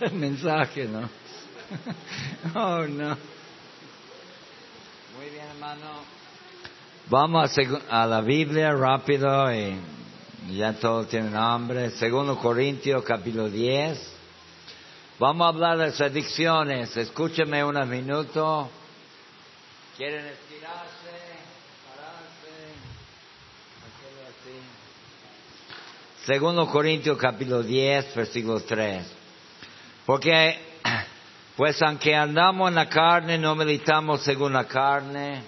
el mensaje, ¿no? oh, no. Muy bien, hermano. Vamos a, a la Biblia rápido y ya todos tienen hambre. Segundo Corintios, capítulo 10. Vamos a hablar de las adicciones. Escúcheme unos minutos. ¿Quieren estirarse? Pararse. Así. Segundo Corintios capítulo 10, versículo 3. Porque, pues aunque andamos en la carne, no militamos según la carne.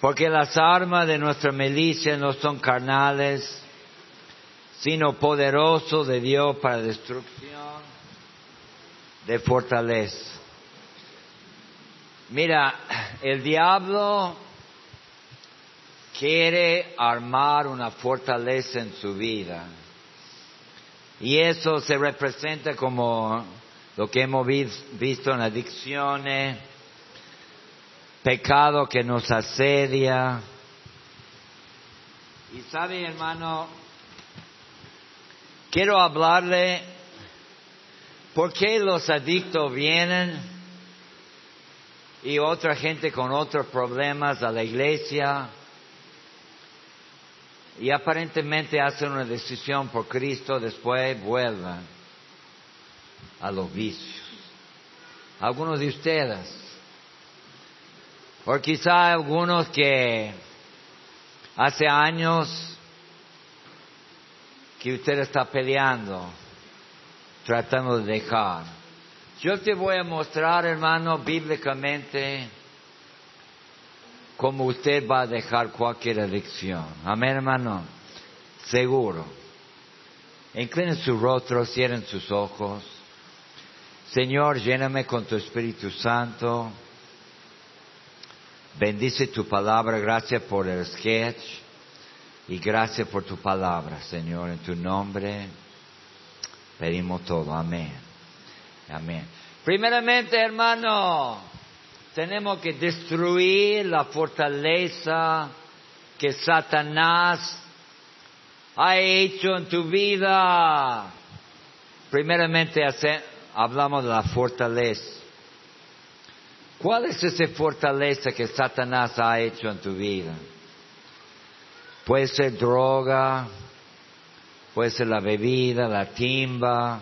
Porque las armas de nuestra milicia no son carnales, sino poderosos de Dios para destrucción de fortaleza. Mira, el diablo quiere armar una fortaleza en su vida. Y eso se representa como lo que hemos visto en adicciones, pecado que nos asedia. Y sabe, hermano, quiero hablarle por qué los adictos vienen y otra gente con otros problemas a la iglesia y aparentemente hacen una decisión por Cristo, después vuelven a los vicios. Algunos de ustedes, o quizá algunos que hace años que usted está peleando, tratando de dejar. Yo te voy a mostrar, hermano, bíblicamente, cómo usted va a dejar cualquier adicción. Amén, hermano. Seguro. Inclinen su rostro, cierren sus ojos. Señor, lléname con tu Espíritu Santo. Bendice tu palabra. Gracias por el sketch. Y gracias por tu palabra, Señor, en tu nombre. Pedimos todo. Amén. Amén. Primeramente, hermano, tenemos que destruir la fortaleza que Satanás ha hecho en tu vida. Primeramente hablamos de la fortaleza. ¿Cuál es esa fortaleza que Satanás ha hecho en tu vida? Puede ser droga, puede ser la bebida, la timba.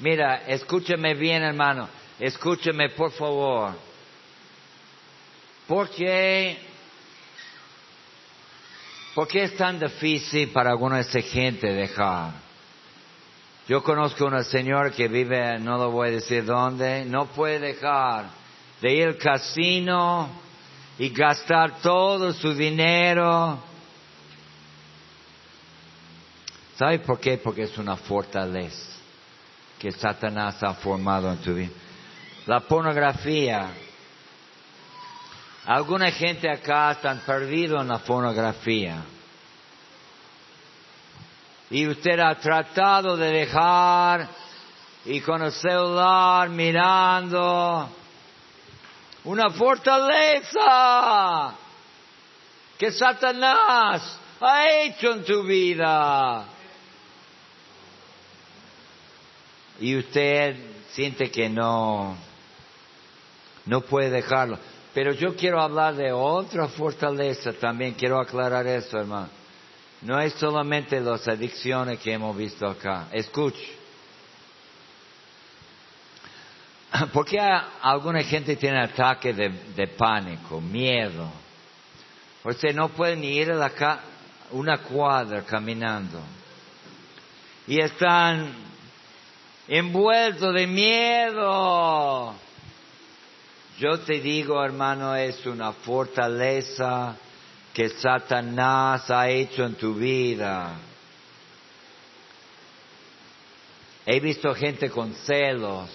Mira, escúchame bien, hermano. Escúchame, por favor. ¿Por qué, ¿Por qué es tan difícil para alguna de esa gente dejar? Yo conozco una señora que vive, no lo voy a decir dónde, no puede dejar de ir al casino y gastar todo su dinero. ¿Sabe por qué? Porque es una fortaleza que Satanás ha formado en tu vida. La pornografía Alguna gente acá están perdido en la pornografía. Y usted ha tratado de dejar y con el celular mirando una fortaleza que Satanás ha hecho en tu vida. Y usted siente que no, no puede dejarlo. Pero yo quiero hablar de otra fortaleza también, quiero aclarar eso, hermano. No es solamente las adicciones que hemos visto acá. Escuche. Porque alguna gente tiene ataque de, pánico, miedo. Porque no pueden ir a la una cuadra caminando. Y están envueltos de miedo yo te digo, hermano, es una fortaleza que Satanás ha hecho en tu vida. He visto gente con celos.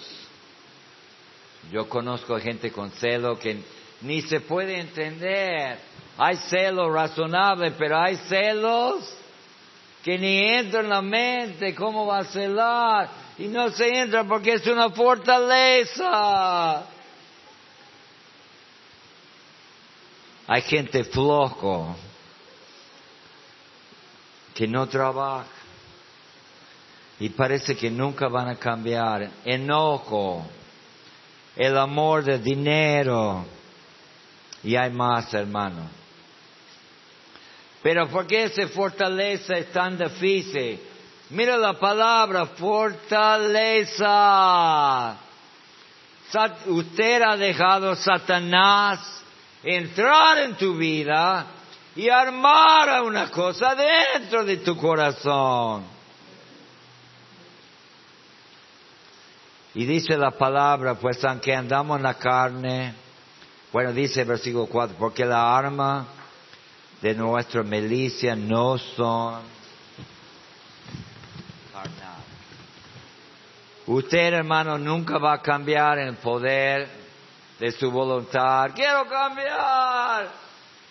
Yo conozco gente con celos que ni se puede entender. Hay celos razonables, pero hay celos que ni entran en la mente. ¿Cómo va a celar? Y no se entra porque es una fortaleza. Hay gente flojo que no trabaja. y parece que nunca van a cambiar. Enojo, el amor del dinero y hay más, hermano. Pero ¿por qué esa fortaleza es tan difícil? Mira la palabra fortaleza. Usted ha dejado Satanás entrar en tu vida y armar una cosa dentro de tu corazón. Y dice la palabra, pues aunque andamos en la carne, bueno, dice el versículo 4, porque la arma de nuestra milicia no son carnal. Usted, hermano, nunca va a cambiar el poder de su voluntad. Quiero cambiar,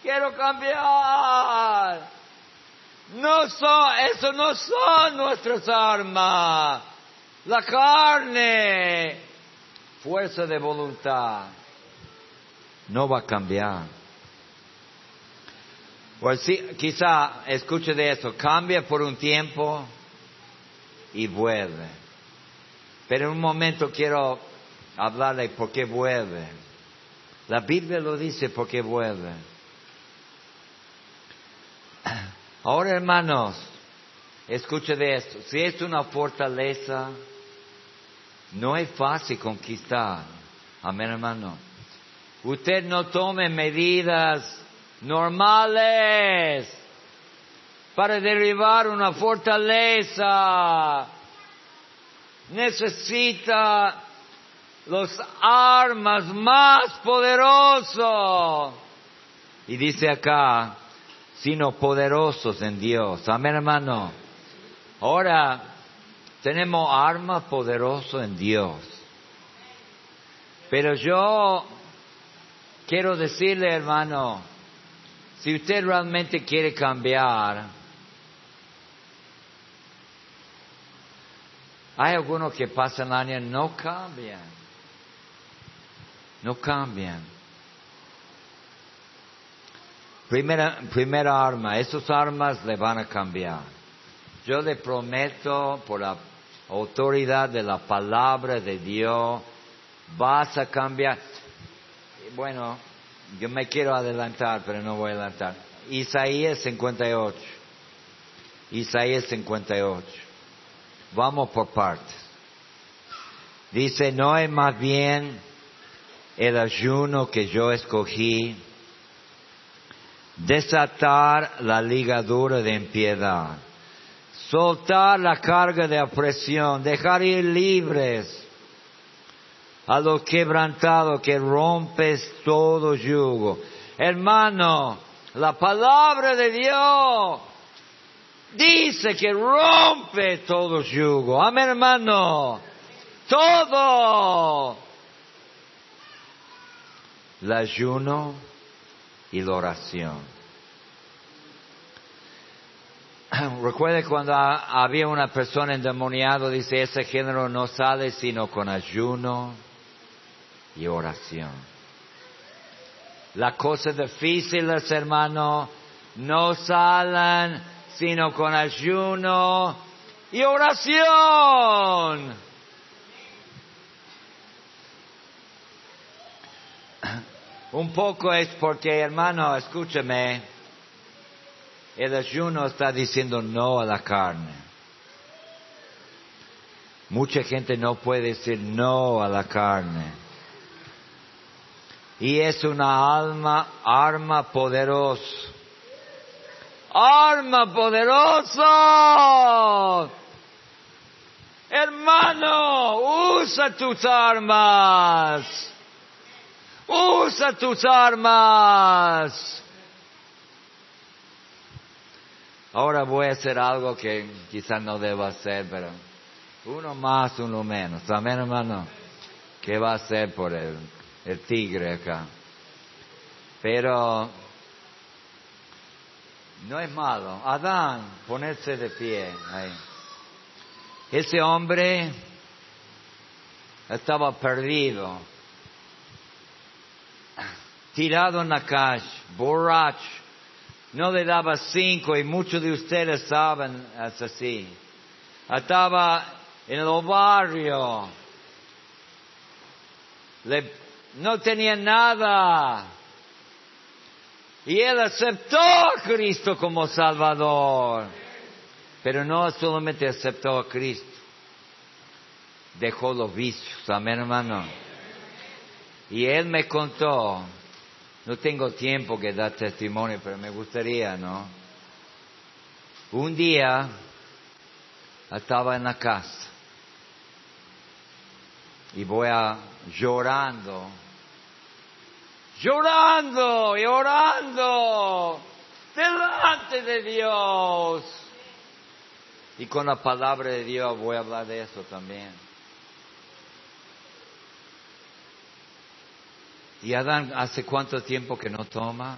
quiero cambiar. No son, eso no son nuestras armas. La carne, fuerza de voluntad, no va a cambiar. Pues sí, quizá, escuche de esto, cambia por un tiempo y vuelve. Pero en un momento quiero hablarle por qué vuelve. La Biblia lo dice por qué vuelve. Ahora, hermanos, escuche de esto. Si es una fortaleza, no es fácil conquistar. Amén, hermano. Usted no tome medidas normales para derribar una fortaleza. Necesita los armas más poderosos. Y dice acá, sino poderosos en Dios. Amén, hermano. Ahora, tenemos armas poderosas en Dios. Pero yo quiero decirle, hermano, si usted realmente quiere cambiar, hay algunos que pasan años no cambian. No cambian. Primera, primera arma, esas armas le van a cambiar. Yo le prometo por la autoridad de la palabra de Dios, vas a cambiar. Bueno, yo me quiero adelantar, pero no voy a adelantar. Isaías 58. Isaías 58. Vamos por partes. Dice, no es más bien el ayuno que yo escogí, desatar la ligadura de impiedad soltar la carga de opresión, dejar ir libres a lo quebrantado que rompes todo yugo. Hermano, la palabra de Dios dice que rompe todo yugo. Amén, hermano. Todo. El ayuno y la oración. Recuerde cuando había una persona endemoniada, dice, ese género no sale sino con ayuno y oración. Las cosas difíciles, hermano, no salen sino con ayuno y oración. Un poco es porque, hermano, escúcheme, el ayuno está diciendo no a la carne. Mucha gente no puede decir no a la carne. Y es una alma, arma poderosa. Arma poderosa. Hermano, usa tus armas. Usa tus armas. Ahora voy a hacer algo que quizás no debo hacer, pero uno más, uno menos. Amén, hermano. ¿Qué va a hacer por el, el tigre acá? Pero no es malo. Adán, ponerse de pie ahí. Ese hombre estaba perdido, tirado en la calle, borracho no le daba cinco y muchos de ustedes saben así. estaba en el barrio, le, no tenía nada. Y él aceptó a Cristo como Salvador. Pero no solamente aceptó a Cristo, dejó los vicios, amén hermano. Y él me contó, no tengo tiempo que dar testimonio, pero me gustaría, ¿no? Un día estaba en la casa y voy a llorando, llorando y orando delante de Dios. Y con la palabra de Dios voy a hablar de eso también. ¿Y Adán hace cuánto tiempo que no toma?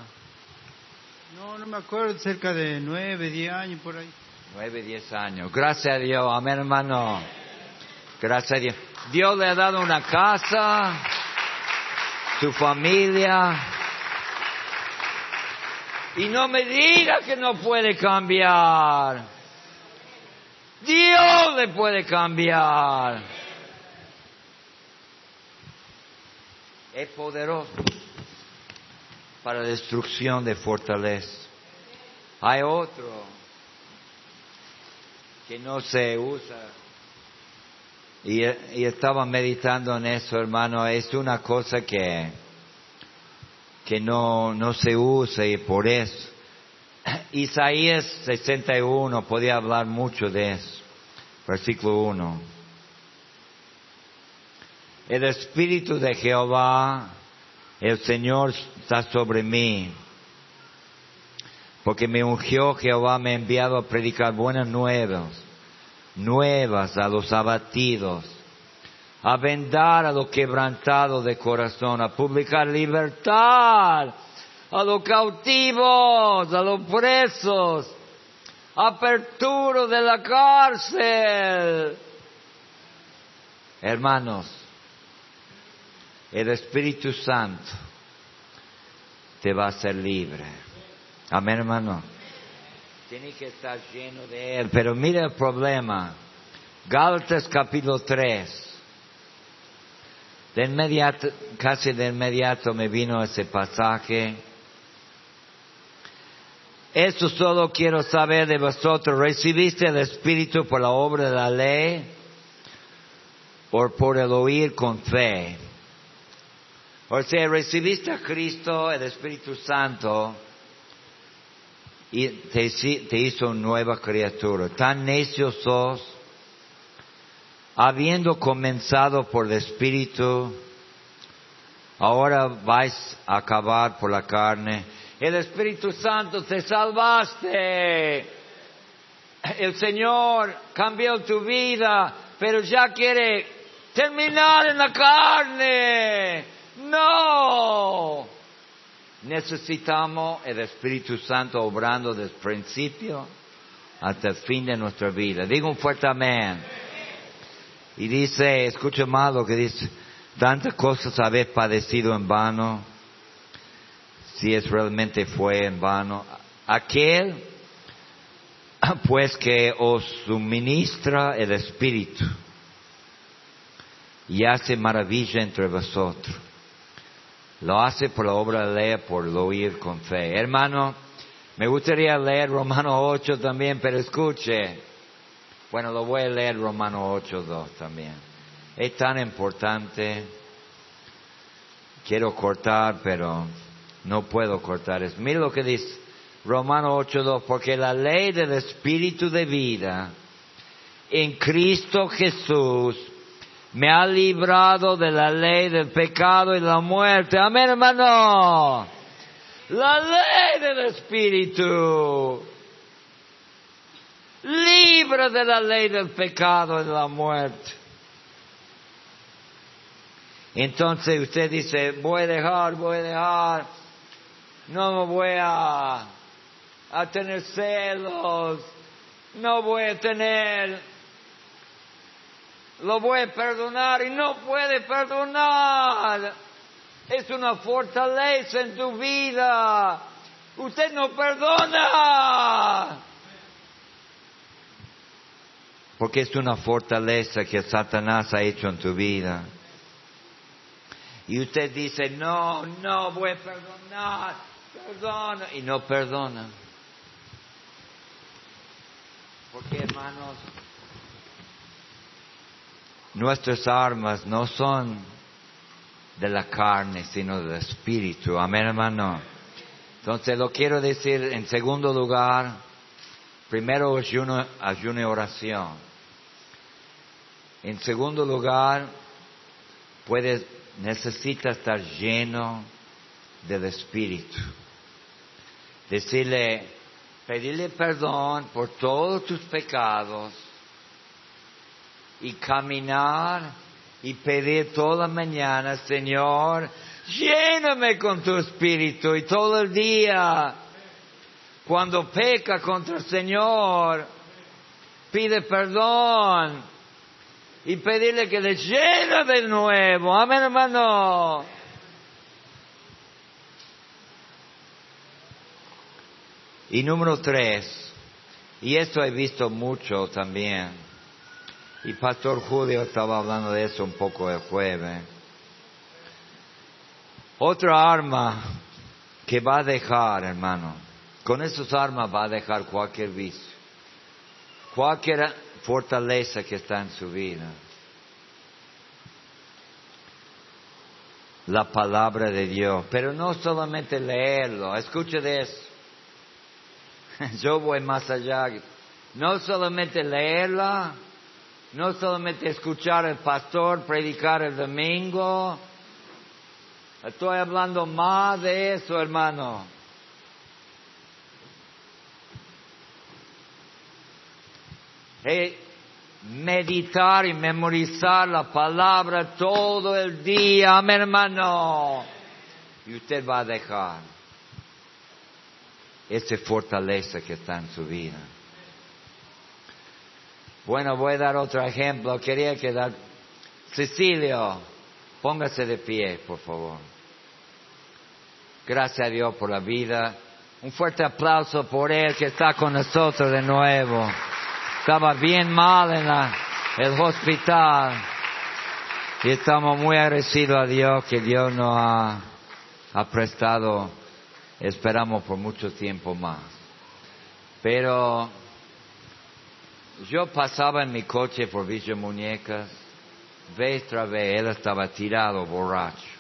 No, no me acuerdo, cerca de nueve, diez años por ahí. Nueve, diez años. Gracias a Dios, amén hermano. Gracias a Dios. Dios le ha dado una casa, su familia. Y no me diga que no puede cambiar. Dios le puede cambiar. Es poderoso para destrucción de fortaleza. Hay otro que no se usa. Y, estaba meditando en eso, hermano. Es una cosa que, que no, no se usa y por eso. Isaías 61 podía hablar mucho de eso. Versículo 1. El Espíritu de Jehová, el Señor está sobre mí, porque me ungió Jehová, me ha enviado a predicar buenas nuevas, nuevas a los abatidos, a vendar a los quebrantados de corazón, a publicar libertad a los cautivos, a los presos, apertura de la cárcel. Hermanos, el Espíritu Santo te va a hacer libre. Amén, hermano. Tiene que estar lleno de Él. Pero mira el problema. Gálatas capítulo 3. De inmediato, casi de inmediato me vino ese pasaje. Esto solo quiero saber de vosotros. ¿Recibiste el Espíritu por la obra de la ley o por el oír con fe? O sea, recibiste a Cristo, el Espíritu Santo, y te, te hizo nueva criatura. Tan necios sos, habiendo comenzado por el Espíritu, ahora vais a acabar por la carne el Espíritu Santo te salvaste. El Señor cambió tu vida, pero ya quiere terminar en la carne. No. Necesitamos el Espíritu Santo obrando desde el principio hasta el fin de nuestra vida. Digo un fuerte amén. Y dice, escucha más lo que dice, tantas cosas habéis padecido en vano si es realmente fue en vano. Aquel, pues que os suministra el Espíritu y hace maravilla entre vosotros. Lo hace por la obra de ley, por lo oír con fe. Hermano, me gustaría leer Romano 8 también, pero escuche. Bueno, lo voy a leer Romano 8, 2 también. Es tan importante. Quiero cortar, pero no puedo cortar eso. Mira lo que dice Romano 8.2, porque la ley del Espíritu de vida en Cristo Jesús me ha librado de la ley del pecado y la muerte. Amén, hermano. La ley del Espíritu. Libra de la ley del pecado y la muerte. Entonces usted dice, voy a dejar, voy a dejar no me voy a, a tener celos, no voy a tener, lo voy a perdonar y no puede perdonar. Es una fortaleza en tu vida. Usted no perdona. porque es una fortaleza que Satanás ha hecho en tu vida. Y usted dice, no, no voy a perdonar, perdona, y no perdona. Porque hermanos, nuestras armas no son de la carne, sino del espíritu. Amén, hermano. Entonces lo quiero decir en segundo lugar, primero ayuno, ayuno oración. En segundo lugar, puedes, necesita estar lleno del Espíritu. Decirle, pedirle perdón por todos tus pecados y caminar y pedir toda mañana, Señor, lléname con tu Espíritu y todo el día. Cuando peca contra el Señor, pide perdón y pedirle que le llene de nuevo. Amén, hermano. Y número tres, y esto he visto mucho también, y Pastor Julio estaba hablando de eso un poco el jueves. Otra arma que va a dejar, hermano, con esas armas va a dejar cualquier vicio, cualquier fortaleza que está en su vida. La palabra de Dios, pero no solamente leerlo, escuche de eso. Yo voy más allá. No solamente leerla, no solamente escuchar al pastor predicar el domingo. Estoy hablando más de eso, hermano. meditar y memorizar la palabra todo el día, mi hermano. Y usted va a dejar esa fortaleza que está en su vida. Bueno, voy a dar otro ejemplo. Quería que dar... Cecilio, póngase de pie, por favor. Gracias a Dios por la vida. Un fuerte aplauso por él que está con nosotros de nuevo estaba bien mal en el hospital. Y estamos muy agradecidos a Dios que Dios nos ha prestado, esperamos por mucho tiempo más. Pero yo pasaba en mi coche por Villa Muñecas, vez tras vez, él estaba tirado, borracho.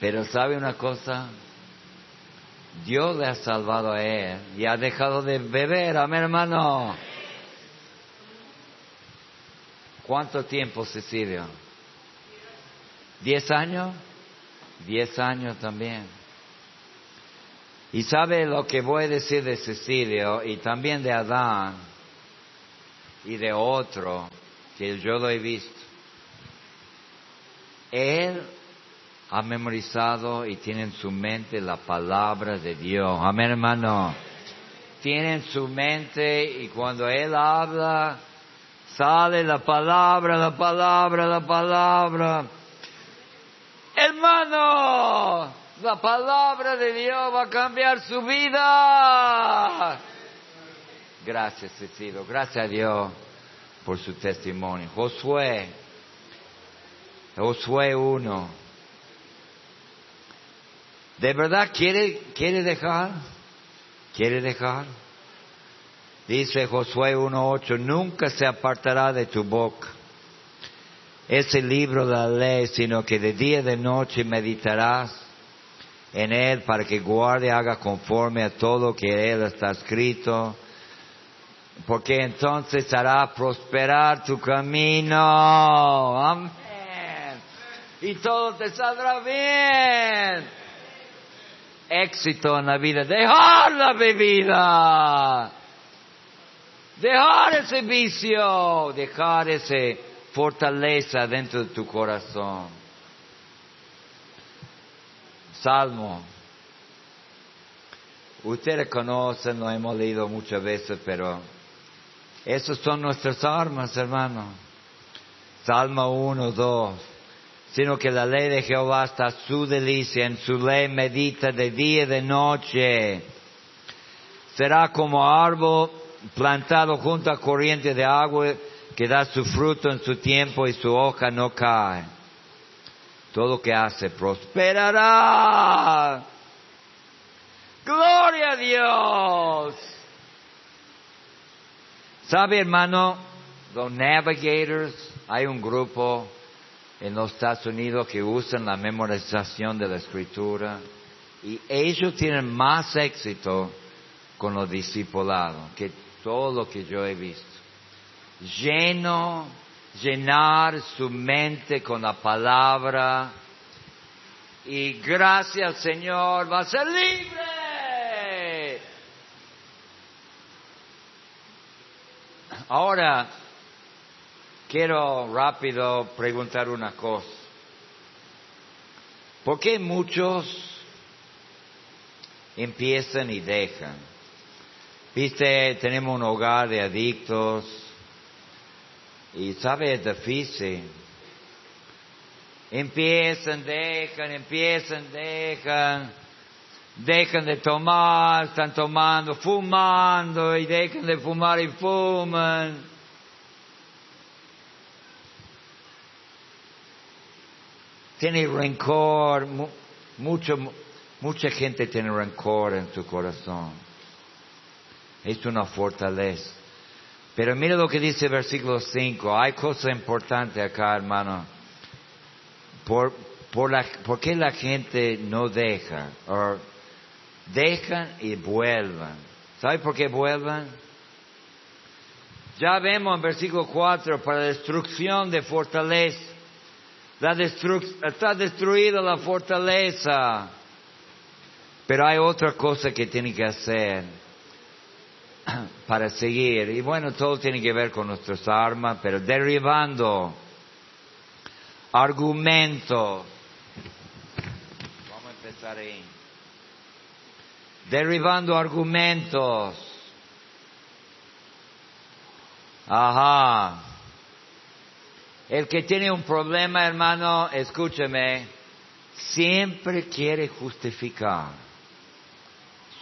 Pero ¿sabe una cosa? Dios le ha salvado a él y ha dejado de beber a mi hermano. ¿Cuánto tiempo, Cecilio? ¿Diez años? Diez años también. Y sabe lo que voy a decir de Cecilio y también de Adán y de otro que yo lo he visto. Él ha memorizado y tiene en su mente la palabra de Dios. Amén, hermano. Tiene en su mente y cuando Él habla, sale la palabra, la palabra, la palabra. Hermano, la palabra de Dios va a cambiar su vida. Gracias, Cecilio. Gracias a Dios por su testimonio. Josué, Josué 1. ¿De verdad quiere, quiere dejar? ¿Quiere dejar? Dice Josué 1.8, nunca se apartará de tu boca ese libro de la ley, sino que de día y de noche meditarás en él para que guarde, haga conforme a todo que él está escrito, porque entonces hará prosperar tu camino. Amén. Y todo te saldrá bien éxito en la vida, dejar la bebida, dejar ese vicio, dejar esa fortaleza dentro de tu corazón. Salmo. Ustedes conocen, lo hemos leído muchas veces, pero esas son nuestras armas, hermano. Salmo 1, 2 sino que la ley de Jehová está su delicia, en su ley medita de día y de noche. será como árbol plantado junto a corriente de agua que da su fruto en su tiempo y su hoja no cae. Todo lo que hace prosperará. Gloria a Dios. ¿Sabe, hermano? Los navigators, hay un grupo en los Estados Unidos que usan la memorización de la escritura y ellos tienen más éxito con los discipulados que todo lo que yo he visto. Lleno, llenar su mente con la palabra y gracias Señor va a ser libre. Ahora, quiero rápido preguntar una cosa. ¿Por qué muchos empiezan y dejan? Viste, tenemos un hogar de adictos y sabe, es difícil. Empiezan, dejan, empiezan, dejan, dejan de tomar, están tomando, fumando y dejan de fumar y fuman. Tiene rencor, mu- mucho, mucha gente tiene rencor en su corazón. Es una fortaleza. Pero mira lo que dice el versículo 5. Hay cosa importante acá, hermano. Por, por, la, ¿Por qué la gente no deja? Dejan y vuelvan. ¿Sabe por qué vuelvan? Ya vemos en versículo 4, para la destrucción de fortaleza. La destru- está destruida la fortaleza. Pero hay otra cosa que tiene que hacer para seguir. Y bueno, todo tiene que ver con nuestras armas, pero derribando argumentos. Vamos a empezar ahí. Derribando argumentos. Ajá. El que tiene un problema, hermano, escúcheme, siempre quiere justificar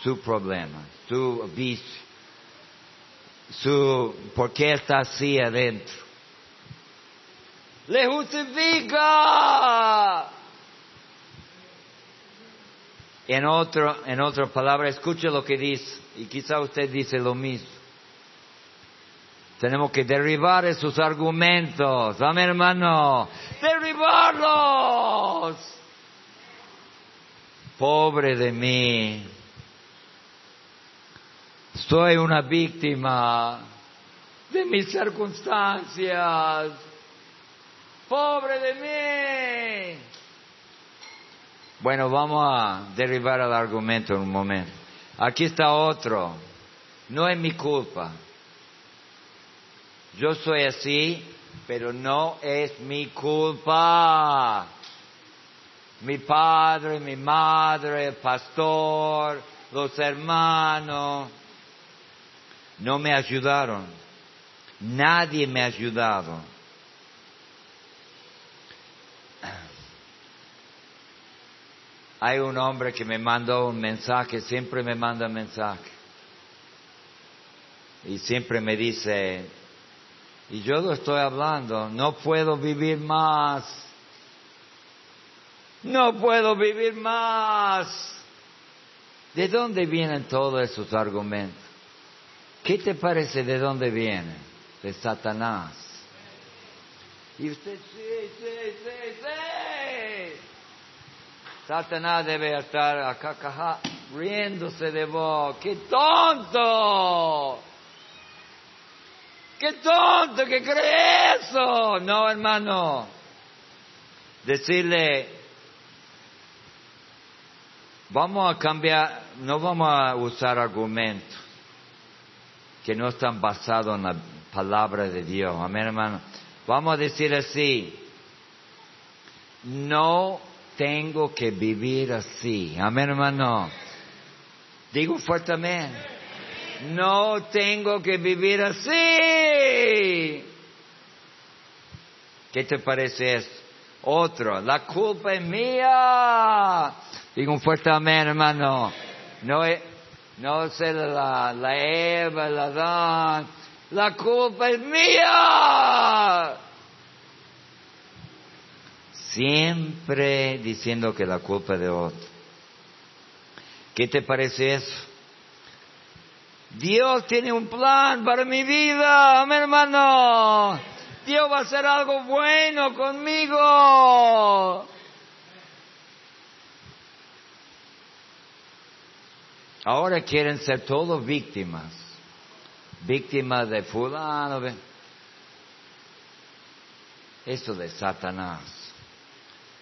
su problema, su vicio, su por qué está así adentro. Le justifica. En otro, en otra palabra, escuche lo que dice, y quizá usted dice lo mismo. Tenemos que derribar esos argumentos. Amén, hermano. Derribarlos. Pobre de mí. Soy una víctima de mis circunstancias. Pobre de mí. Bueno, vamos a derribar el argumento en un momento. Aquí está otro. No es mi culpa. Yo soy así, pero no es mi culpa. Mi padre, mi madre, el pastor, los hermanos, no me ayudaron. Nadie me ha ayudado. Hay un hombre que me mandó un mensaje, siempre me manda mensaje. Y siempre me dice, y yo lo estoy hablando, no puedo vivir más. No puedo vivir más. ¿De dónde vienen todos esos argumentos? ¿Qué te parece de dónde vienen? De Satanás. Y usted, sí, sí, sí, sí. Satanás debe estar acá, acá, riéndose de vos. ¡Qué tonto! ¡Qué tonto que cree eso! No, hermano. Decirle, vamos a cambiar, no vamos a usar argumentos que no están basados en la palabra de Dios. Amén, hermano. Vamos a decir así, no tengo que vivir así. Amén, hermano. Digo fuertemente. No tengo que vivir así. ¿Qué te parece eso? Otro, la culpa es mía. Digo fuerte amén, hermano. No es, no sé la, la Eva, la Dan, la culpa es mía. Siempre diciendo que la culpa es de otro. ¿Qué te parece eso? Dios tiene un plan para mi vida, mi hermano. Dios va a hacer algo bueno conmigo. Ahora quieren ser todos víctimas. Víctimas de fulano. Eso de Satanás.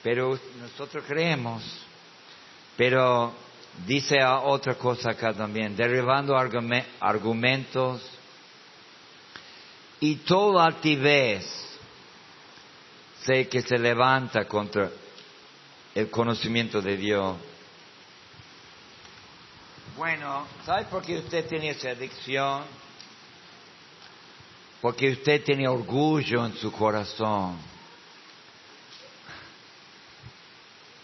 Pero nosotros creemos. Pero dice otra cosa acá también. Derribando argumentos y toda altivez sé que se levanta contra el conocimiento de Dios. Bueno, ¿sabe por qué usted tiene esa adicción? Porque usted tiene orgullo en su corazón.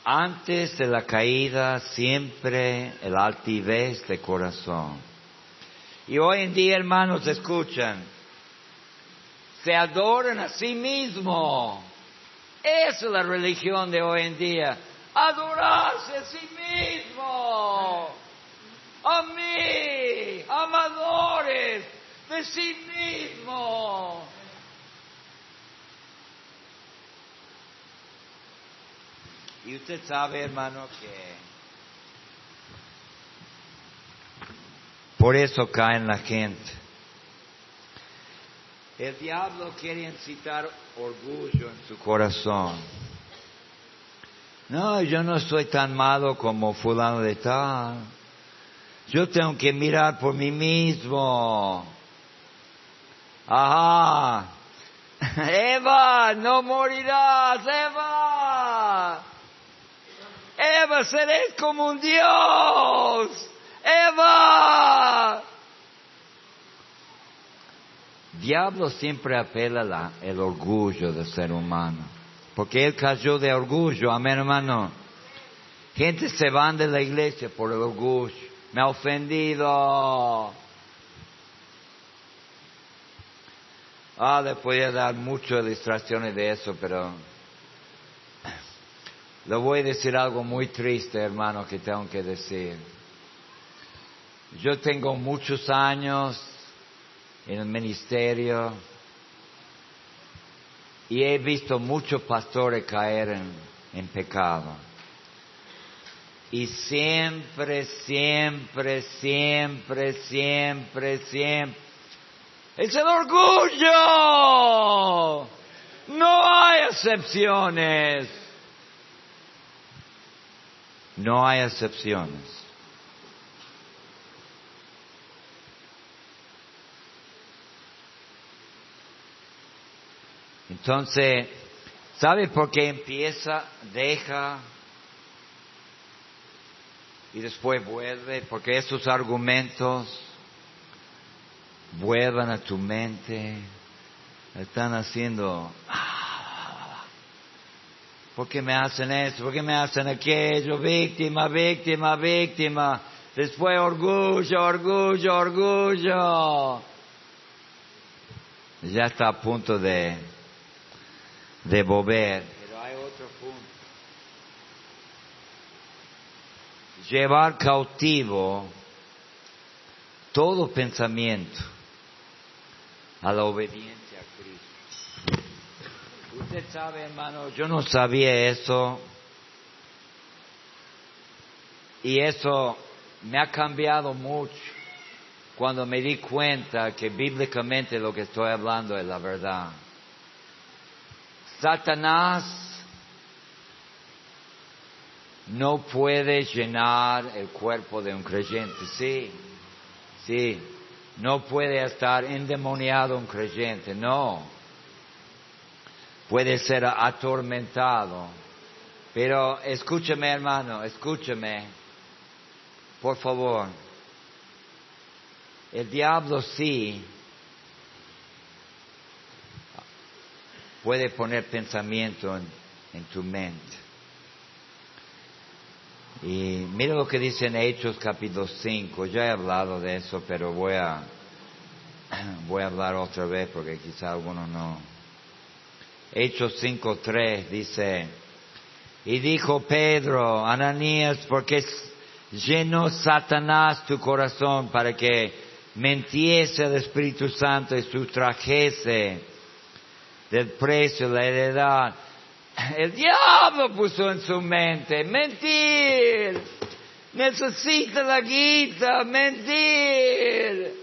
Antes de la caída, siempre el altivez de corazón. Y hoy en día, hermanos, escuchan, se adoran a sí mismos. Esa es la religión de hoy en día. Adorarse a sí mismo. A mí, amadores de sí mismo. Y usted sabe, hermano, que por eso caen la gente. El diablo quiere incitar orgullo en su corazón. No, yo no soy tan malo como fulano de tal. Yo tengo que mirar por mí mismo. Ajá. Eva, no morirás, Eva. Eva, serás como un Dios. Eva. Diablo siempre apela la, el orgullo del ser humano. Porque él cayó de orgullo, amén hermano. Gente se van de la iglesia por el orgullo. Me ha ofendido. Ah, le podía dar muchas distracciones de eso, pero le voy a decir algo muy triste, hermano, que tengo que decir. Yo tengo muchos años en el ministerio y he visto muchos pastores caer en pecado. Y siempre, siempre, siempre, siempre, siempre. Es el orgullo. No hay excepciones. No hay excepciones. Entonces, ¿sabe por qué empieza, deja y después vuelve? Porque esos argumentos vuelvan a tu mente, están haciendo, ¿por qué me hacen eso? ¿Por qué me hacen aquello? Víctima, víctima, víctima. Después orgullo, orgullo, orgullo. Ya está a punto de de volver. Pero hay otro punto. Llevar cautivo todo pensamiento a la obediencia a Cristo. Usted sabe, hermano, yo no sabía eso. Y eso me ha cambiado mucho cuando me di cuenta que bíblicamente lo que estoy hablando es la verdad. Satanás no puede llenar el cuerpo de un creyente, sí, sí, no puede estar endemoniado un creyente, no, puede ser atormentado, pero escúcheme hermano, escúcheme, por favor, el diablo sí puede poner pensamiento en, tu mente. Y mira lo que dice en Hechos capítulo 5. Ya he hablado de eso, pero voy a, voy a hablar otra vez porque quizá algunos no. Hechos 5.3 dice, y dijo Pedro, Ananías, porque llenó Satanás tu corazón para que mentiese el Espíritu Santo y sustrajese del precio, la heredad. El diablo puso en su mente, mentir, necesita la guita, mentir.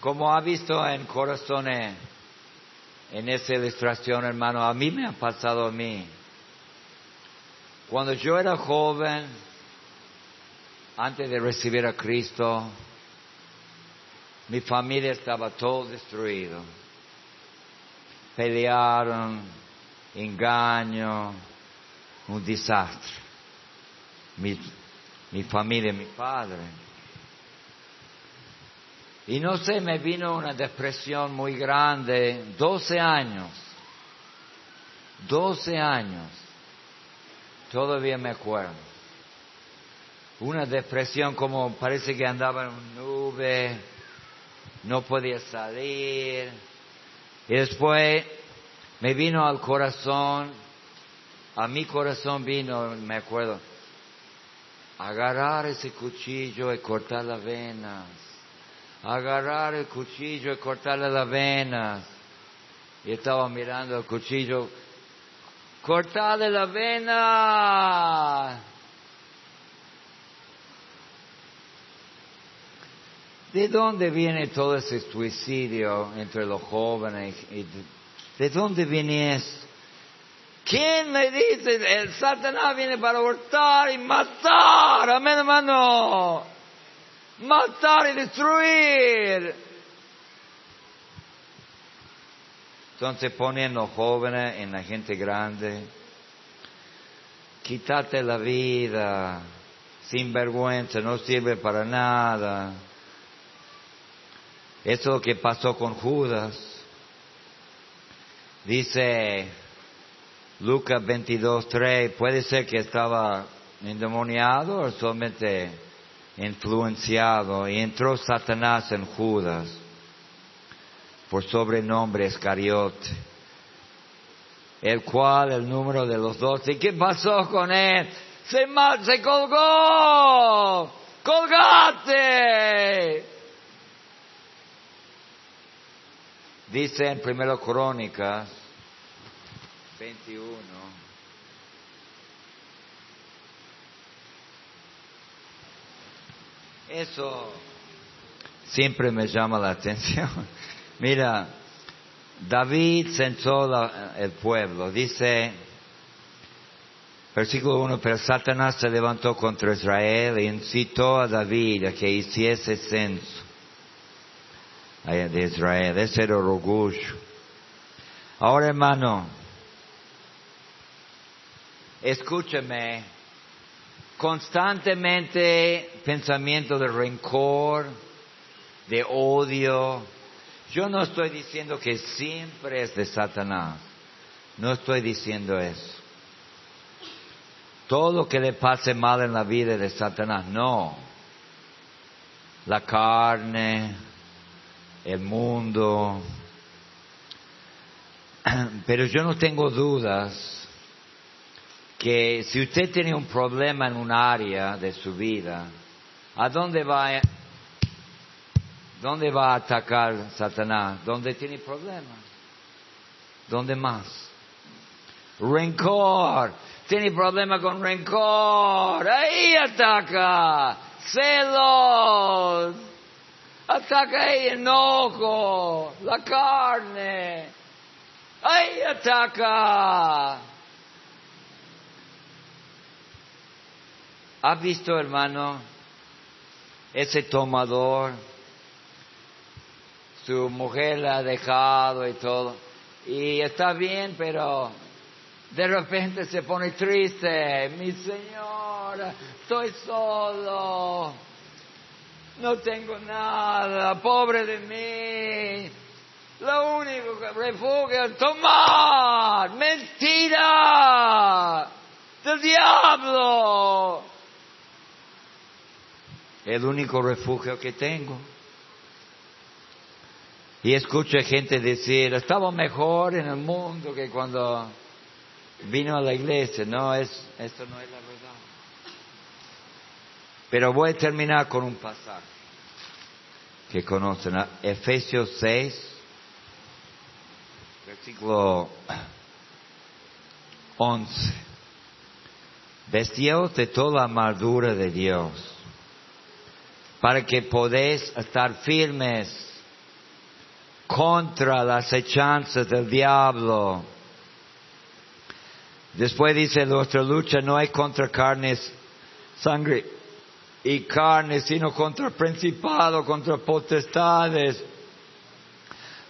Como ha visto en corazones, en esa ilustración, hermano, a mí me ha pasado a mí. Cuando yo era joven, antes de recibir a Cristo, mi familia estaba todo destruido. Pelearon, engaño, un desastre. Mi, mi familia, mi padre. Y no sé, me vino una depresión muy grande, 12 años, 12 años, todavía me acuerdo. Una depresión como parece que andaba en una nube, no podía salir. Y después me vino al corazón, a mi corazón vino, me acuerdo, agarrar ese cuchillo y cortar las venas agarrar el cuchillo y cortarle las venas. Y estaba mirando el cuchillo, cortarle la vena. ¿De dónde viene todo ese suicidio entre los jóvenes? ¿De dónde viene eso? ¿Quién me dice? El Satanás viene para abortar y matar. Amén, hermano matar y destruir. Entonces ponen los jóvenes en la gente grande. Quítate la vida, sin vergüenza, no sirve para nada. Eso que pasó con Judas. Dice Lucas 22.3, puede ser que estaba endemoniado o solamente influenciado y entró Satanás en Judas por sobrenombre Escariote, el cual el número de los doce. ¿Qué pasó con él? Se, se colgó, colgate. Dice en Primero Crónicas 21. Eso siempre me llama la atención. Mira, David censó el pueblo. Dice, versículo 1, pero Satanás se levantó contra Israel e incitó a David a que hiciese censo de Israel. Ese era el orgullo. Ahora, hermano, escúcheme constantemente pensamiento de rencor, de odio. Yo no estoy diciendo que siempre es de Satanás. No estoy diciendo eso. Todo lo que le pase mal en la vida es de Satanás. No. La carne, el mundo. Pero yo no tengo dudas que si usted tiene un problema en un área de su vida, ¿a dónde va, dónde va a atacar Satanás? ¿Dónde tiene problemas? ¿Dónde más? Rencor. Tiene problema con rencor. Ahí ataca. Celos. Ataca ahí enojo. La carne. Ahí ataca. ¿Ha visto, hermano, ese tomador? Su mujer la ha dejado y todo. Y está bien, pero de repente se pone triste. Mi señora, estoy solo. No tengo nada. Pobre de mí. Lo único que refugio es tomar. Mentira. Del diablo. El único refugio que tengo. Y escucho gente decir, estaba mejor en el mundo que cuando vino a la iglesia. No, es, esto no es la verdad. Pero voy a terminar con un pasaje que conocen, Efesios 6, versículo 11. Vestíos de toda la armadura de Dios, para que podéis estar firmes contra las hechanzas del diablo. Después dice, nuestra lucha no es contra carnes, sangre y carne, sino contra principados, contra potestades,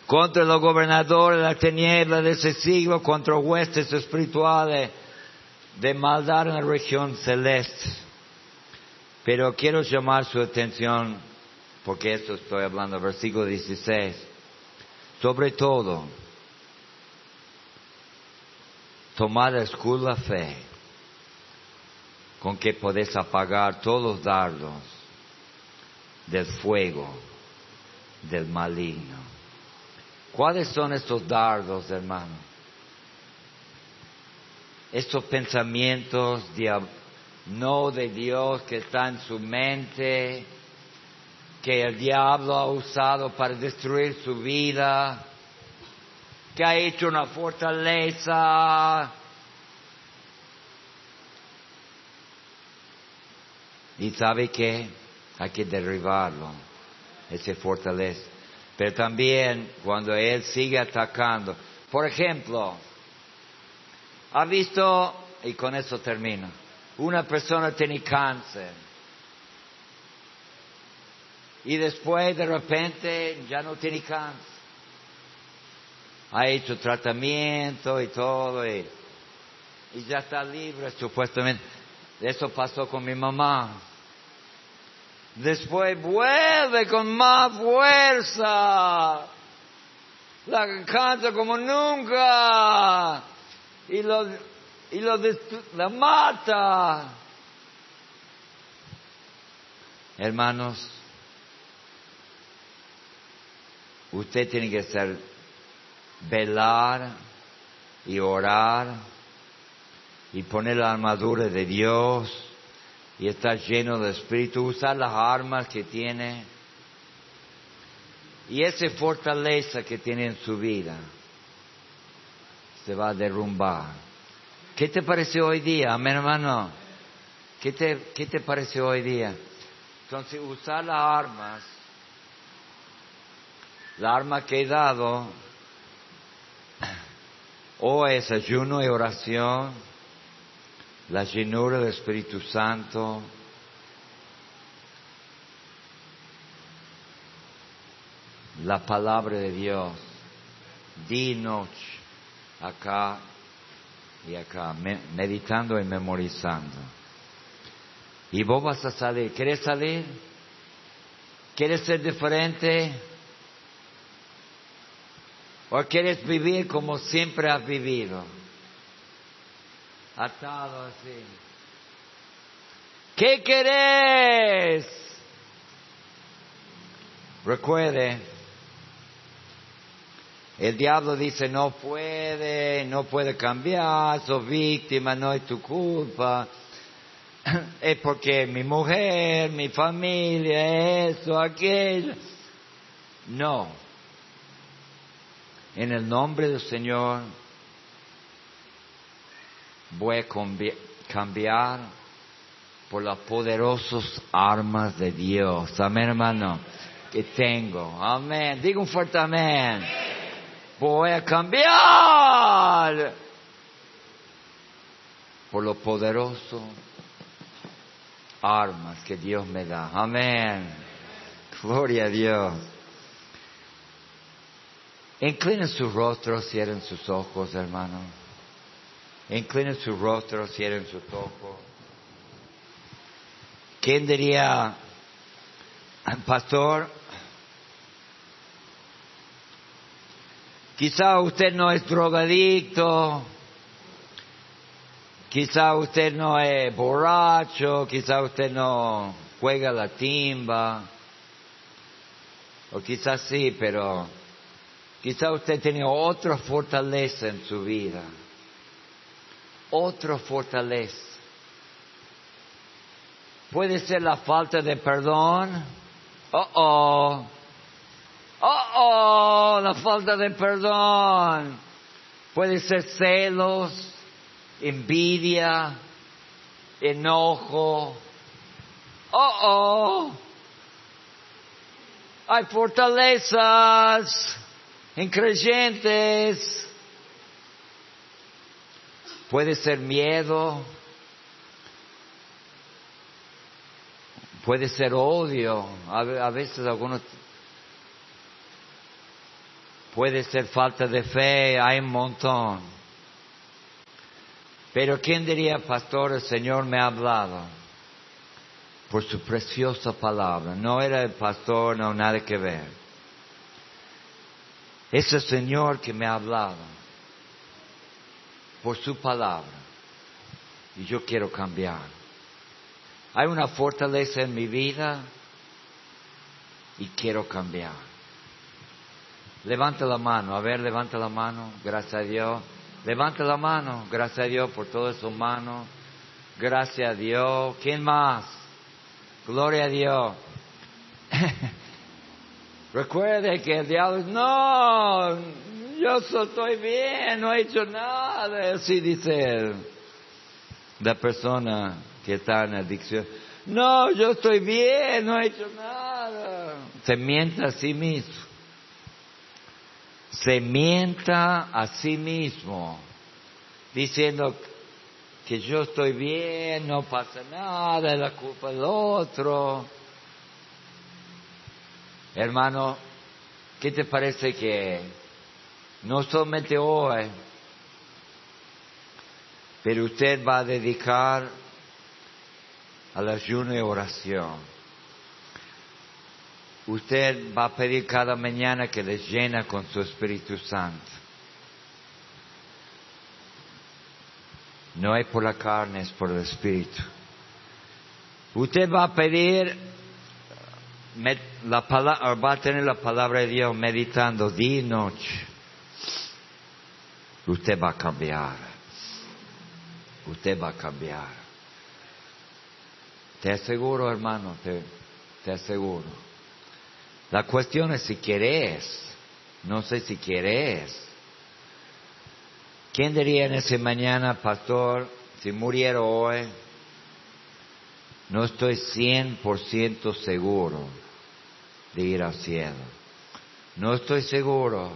contra los gobernadores de la tiniebla de ese siglo, contra huestes espirituales de maldad en la región celeste. Pero quiero llamar su atención, porque esto estoy hablando, versículo 16. Sobre todo, tomad escudo la fe con que podés apagar todos los dardos del fuego del maligno. ¿Cuáles son estos dardos, hermano? Estos pensamientos no de Dios que están en su mente, que el diablo ha usado para destruir su vida, que ha hecho una fortaleza Y sabe que hay que derribarlo, ese fortaleza. Pero también cuando Él sigue atacando, por ejemplo, ha visto, y con eso termino, una persona tiene cáncer. Y después de repente ya no tiene cáncer. Ha hecho tratamiento y todo y, y ya está libre supuestamente. Eso pasó con mi mamá. Después vuelve con más fuerza. La canta como nunca. Y lo, y lo la mata. Hermanos, usted tiene que ser velar y orar y poner la armadura de Dios y está lleno de espíritu, usar las armas que tiene y esa fortaleza que tiene en su vida se va a derrumbar. ¿Qué te pareció hoy día, amén hermano? ¿Qué te, qué te pareció hoy día? Entonces, usar las armas, la arma que he dado, o es ayuno y oración, la llenura del Espíritu Santo, la palabra de Dios, di noche, acá y acá, meditando y memorizando. Y vos vas a salir. ¿Quieres salir? ¿Quieres ser diferente? ¿O quieres vivir como siempre has vivido? Atado así. ¿Qué querés? Recuerde, el diablo dice no puede, no puede cambiar, sos víctima, no es tu culpa. Es porque mi mujer, mi familia, eso, aquello. No. En el nombre del Señor voy a cambiar por las poderosas armas de Dios. Amén, hermano. Que tengo. Amén. Diga un fuerte amén. Voy a cambiar por los poderosos armas que Dios me da. Amén. Gloria a Dios. Inclinen sus rostros, cierren sus ojos, hermanos. Inclinen su rostro, cierren su ojos. ¿Quién diría, pastor, Quizá usted no es drogadicto, quizá usted no es borracho, quizá usted no juega la timba, o quizás sí, pero quizá usted tiene otra fortaleza en su vida, otra fortaleza. Puede ser la falta de perdón. Oh, oh. Oh, oh, la falta de perdón. Puede ser celos, envidia, enojo. Oh, oh. Hay fortalezas en creyentes. Puede ser miedo. Puede ser odio. A veces algunos Puede ser falta de fe, hay un montón. Pero ¿quién diría, pastor, el Señor me ha hablado? Por su preciosa palabra. No era el pastor, no, nada que ver. Es el Señor que me ha hablado. Por su palabra. Y yo quiero cambiar. Hay una fortaleza en mi vida y quiero cambiar. Levanta la mano, a ver, levanta la mano, gracias a Dios. Levanta la mano, gracias a Dios por toda su mano. Gracias a Dios. ¿Quién más? Gloria a Dios. Recuerde que el diablo no, yo estoy bien, no he hecho nada. Así dice la persona que está en adicción. No, yo estoy bien, no he hecho nada. Se miente a sí mismo se mienta a sí mismo, diciendo que yo estoy bien, no pasa nada, es la culpa del otro. Hermano, ¿qué te parece que no solamente hoy, pero usted va a dedicar al ayuno y oración? usted va a pedir cada mañana que les llena con su Espíritu Santo. No es por la carne, es por el Espíritu. Usted va a pedir, la va a tener la palabra de Dios meditando día y noche. Usted va a cambiar. Usted va a cambiar. Te aseguro, hermano, te, te aseguro. La cuestión es si quieres. No sé si quieres. ¿Quién diría en ese mañana, pastor, si muriera hoy, no estoy cien por ciento seguro de ir al cielo? No estoy seguro,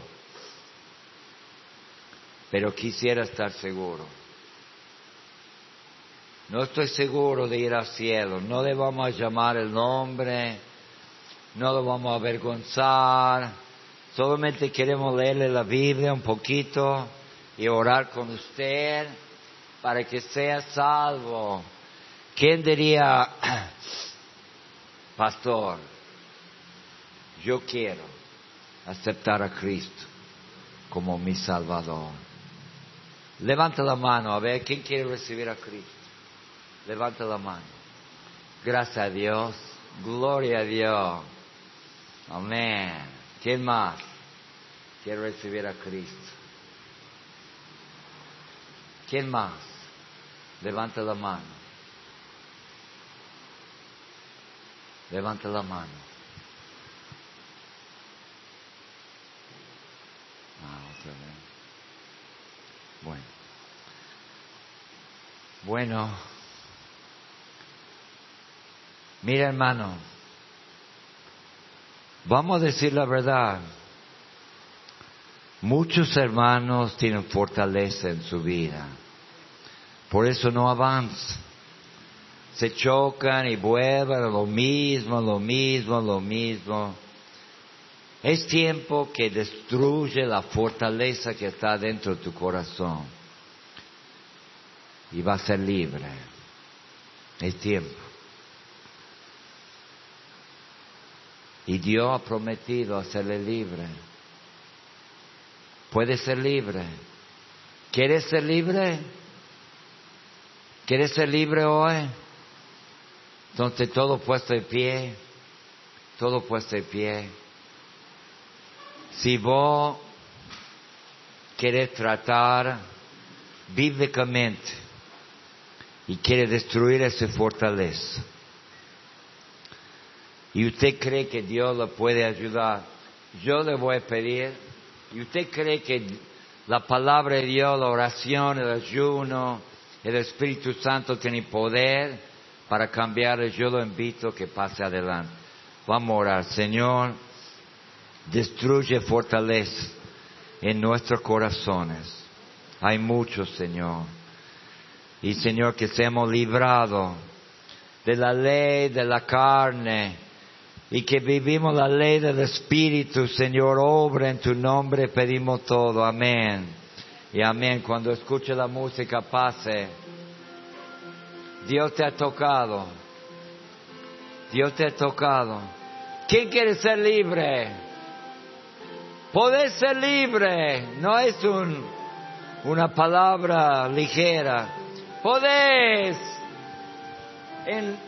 pero quisiera estar seguro. No estoy seguro de ir al cielo. No le vamos a llamar el nombre no lo vamos a avergonzar, solamente queremos leerle la Biblia un poquito y orar con usted para que sea salvo. ¿Quién diría, pastor, yo quiero aceptar a Cristo como mi Salvador? Levanta la mano, a ver, ¿quién quiere recibir a Cristo? Levanta la mano. Gracias a Dios. Gloria a Dios. Amén. ¿Quién más quiere recibir a Cristo? ¿Quién más? Levanta la mano. Levanta la mano. Ah. Bueno. Bueno. Mira hermano. Vamos a decir la verdad. Muchos hermanos tienen fortaleza en su vida. Por eso no avanzan. Se chocan y vuelven a lo mismo, lo mismo, lo mismo. Es tiempo que destruye la fortaleza que está dentro de tu corazón. Y va a ser libre. Es tiempo. Y Dios ha prometido hacerle libre. puedes ser libre. ¿Quieres ser libre? ¿Quieres ser libre hoy? Entonces todo puesto de pie, todo puesto de pie. Si vos querés tratar bíblicamente y quiere destruir esa fortaleza, y usted cree que Dios lo puede ayudar, yo le voy a pedir, y usted cree que la palabra de Dios, la oración, el ayuno, el Espíritu Santo tiene poder para cambiar, yo lo invito a que pase adelante. Vamos a orar, Señor, destruye fortaleza en nuestros corazones. Hay muchos, Señor. Y Señor, que seamos librados de la ley de la carne y que vivimos la ley del Espíritu, Señor, obra en tu nombre, pedimos todo. Amén. Y amén. Cuando escuche la música, pase. Dios te ha tocado. Dios te ha tocado. ¿Quién quiere ser libre? Poder ser libre no es un, una palabra ligera. Podés. En,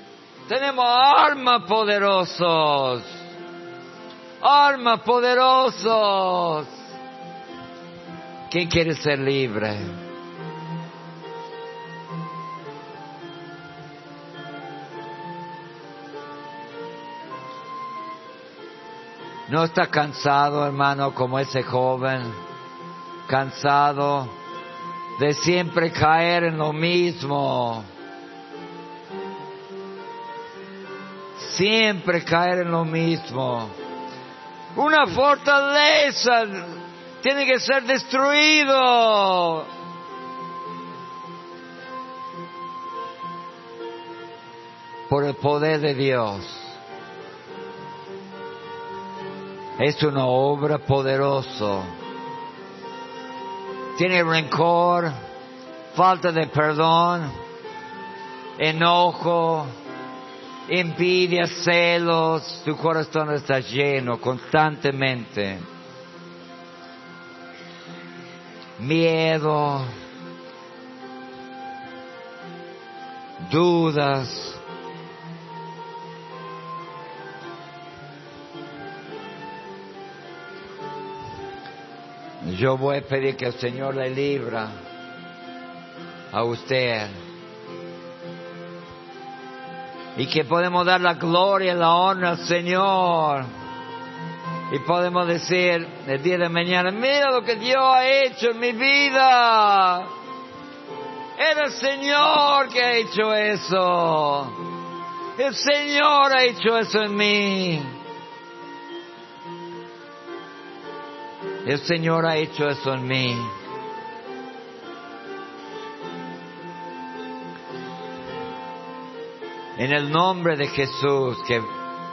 tenemos armas poderosos. Armas poderosos. ¿Quién quiere ser libre? No está cansado, hermano, como ese joven, cansado de siempre caer en lo mismo. Siempre caer en lo mismo. Una fortaleza tiene que ser destruido. Por el poder de Dios. Es una obra poderosa. Tiene rencor, falta de perdón, enojo, envidia, celos. Tu corazón está lleno constantemente. Miedo, dudas. Yo voy a pedir que el Señor le libra a usted. Y que podemos dar la gloria y la honra al Señor. Y podemos decir el día de mañana, mira lo que Dios ha hecho en mi vida. Era el Señor que ha hecho eso. El Señor ha hecho eso en mí. El Señor ha hecho eso en mí. En el nombre de Jesús que,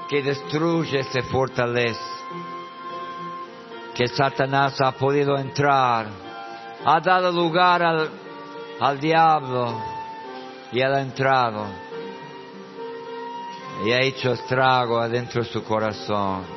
que destruye ese fortaleza, que Satanás ha podido entrar, ha dado lugar al, al diablo y ha entrado y ha hecho estrago adentro de su corazón.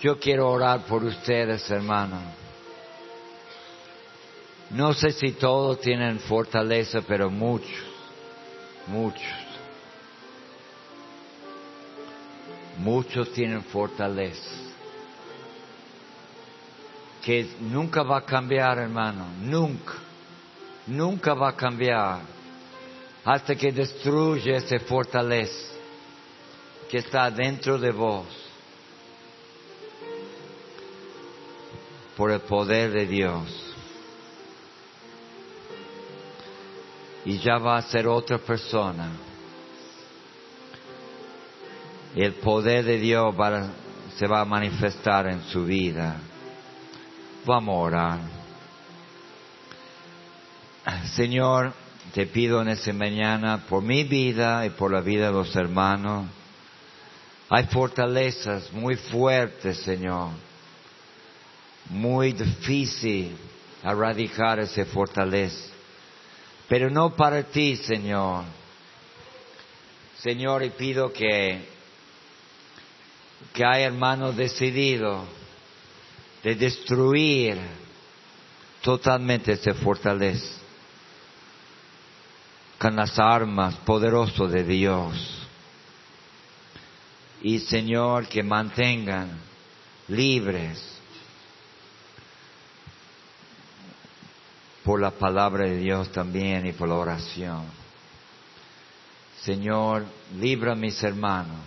Yo quiero orar por ustedes, hermanos. No sé si todos tienen fortaleza, pero muchos, muchos. Muchos tienen fortaleza. Que nunca va a cambiar, hermano. Nunca. Nunca va a cambiar. Hasta que destruye esa fortaleza que está dentro de vos. Por el poder de Dios. Y ya va a ser otra persona. El poder de Dios se va a manifestar en su vida. Vamos a orar. Señor, te pido en esta mañana por mi vida y por la vida de los hermanos. Hay fortalezas muy fuertes, Señor muy difícil erradicar esa fortaleza. pero no para ti, Señor. Señor, y pido que, que hay hermanos decididos de destruir totalmente esa fortaleza con las armas poderosas de Dios. Y Señor, que mantengan libres por la palabra de Dios también y por la oración. Señor, libra a mis hermanos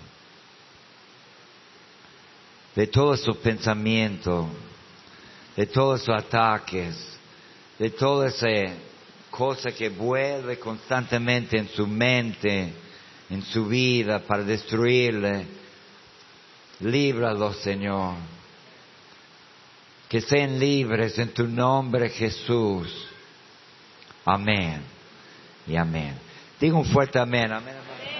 de todos sus pensamientos, de todos sus ataques, de toda esa cosa que vuelve constantemente en su mente, en su vida para destruirle. Líbralo, Señor. Que sean libres en tu nombre, Jesús. Amén. Y amén. Diga un fuerte amén. Amén. amén.